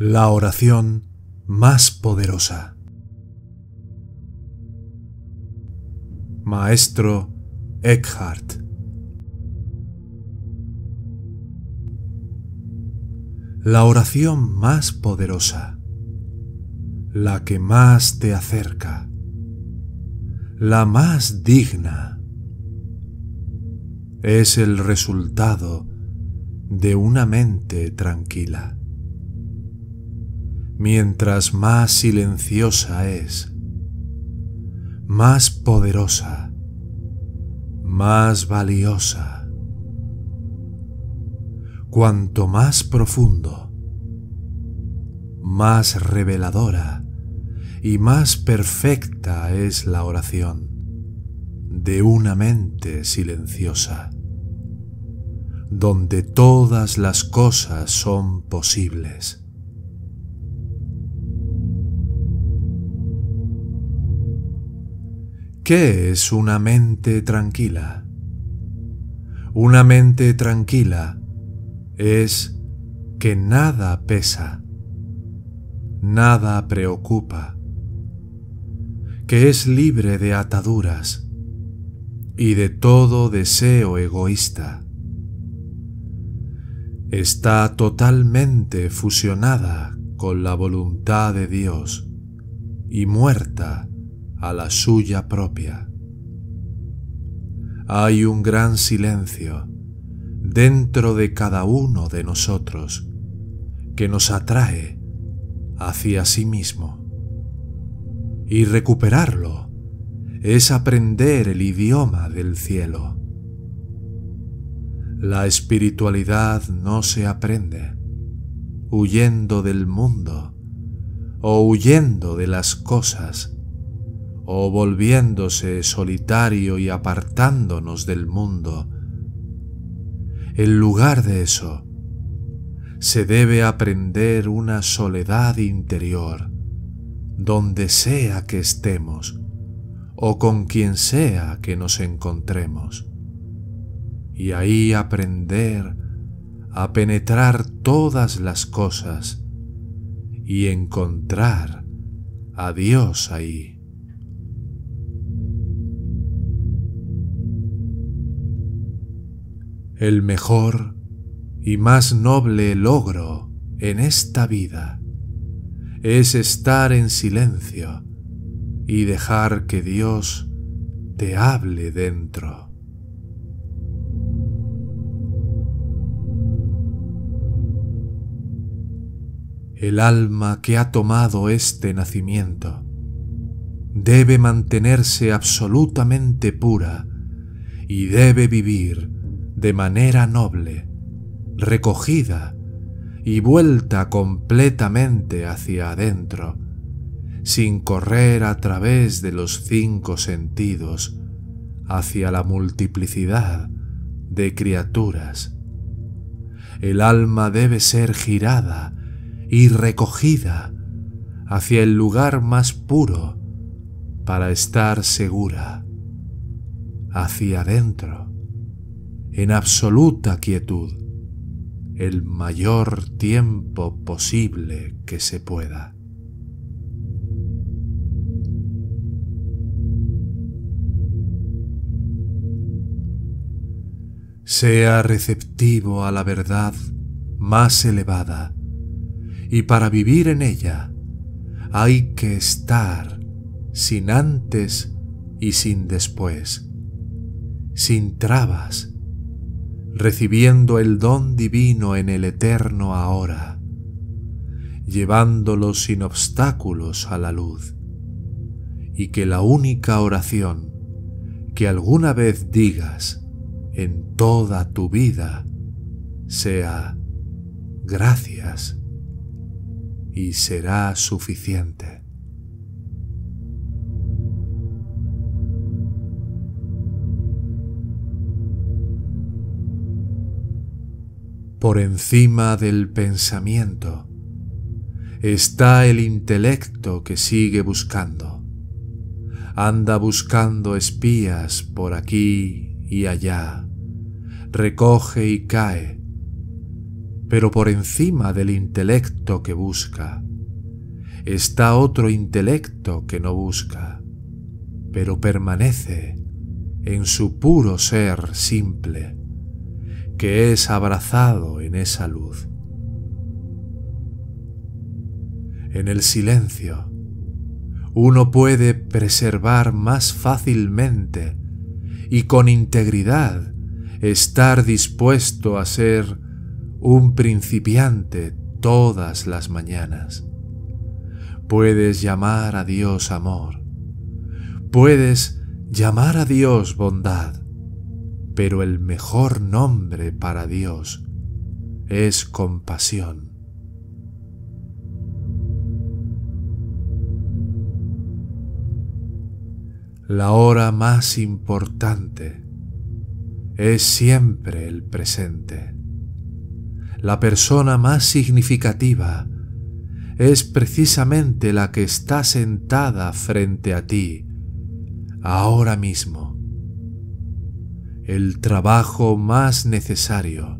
La oración más poderosa. Maestro Eckhart. La oración más poderosa, la que más te acerca, la más digna, es el resultado de una mente tranquila mientras más silenciosa es, más poderosa, más valiosa. Cuanto más profundo, más reveladora y más perfecta es la oración de una mente silenciosa, donde todas las cosas son posibles ¿Qué es una mente tranquila? Una mente tranquila es que nada pesa, nada preocupa, que es libre de ataduras y de todo deseo egoísta. Está totalmente fusionada con la voluntad de Dios y muerta a la suya propia. Hay un gran silencio dentro de cada uno de nosotros que nos atrae hacia sí mismo. Y recuperarlo es aprender el idioma del cielo. La espiritualidad no se aprende huyendo del mundo o huyendo de las cosas o volviéndose solitario y apartándonos del mundo. En lugar de eso, se debe aprender una soledad interior, donde sea que estemos o con quien sea que nos encontremos, y ahí aprender a penetrar todas las cosas y encontrar a Dios ahí. El mejor y más noble logro en esta vida es estar en silencio y dejar que Dios te hable dentro. El alma que ha tomado este nacimiento debe mantenerse absolutamente pura y debe vivir de manera noble, recogida y vuelta completamente hacia adentro, sin correr a través de los cinco sentidos hacia la multiplicidad de criaturas. El alma debe ser girada y recogida hacia el lugar más puro para estar segura, hacia adentro en absoluta quietud el mayor tiempo posible que se pueda. Sea receptivo a la verdad más elevada, y para vivir en ella hay que estar sin antes y sin después, sin trabas, recibiendo el don divino en el eterno ahora, llevándolo sin obstáculos a la luz, y que la única oración que alguna vez digas en toda tu vida sea gracias y será suficiente. Por encima del pensamiento está el intelecto que sigue buscando. Anda buscando espías por aquí y allá. Recoge y cae. Pero por encima del intelecto que busca está otro intelecto que no busca, pero permanece en su puro ser simple que es abrazado en esa luz. En el silencio, uno puede preservar más fácilmente y con integridad estar dispuesto a ser un principiante todas las mañanas. Puedes llamar a Dios amor. Puedes llamar a Dios bondad pero el mejor nombre para Dios es compasión. La hora más importante es siempre el presente. La persona más significativa es precisamente la que está sentada frente a ti ahora mismo el trabajo más necesario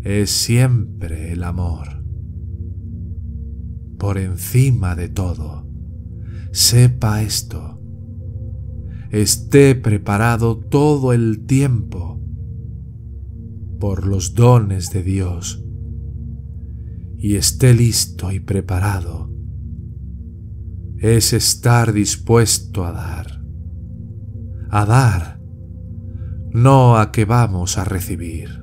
es siempre el amor. Por encima de todo, sepa esto. Esté preparado todo el tiempo por los dones de Dios y esté listo y preparado. Es estar dispuesto a dar, a dar no a que vamos a recibir.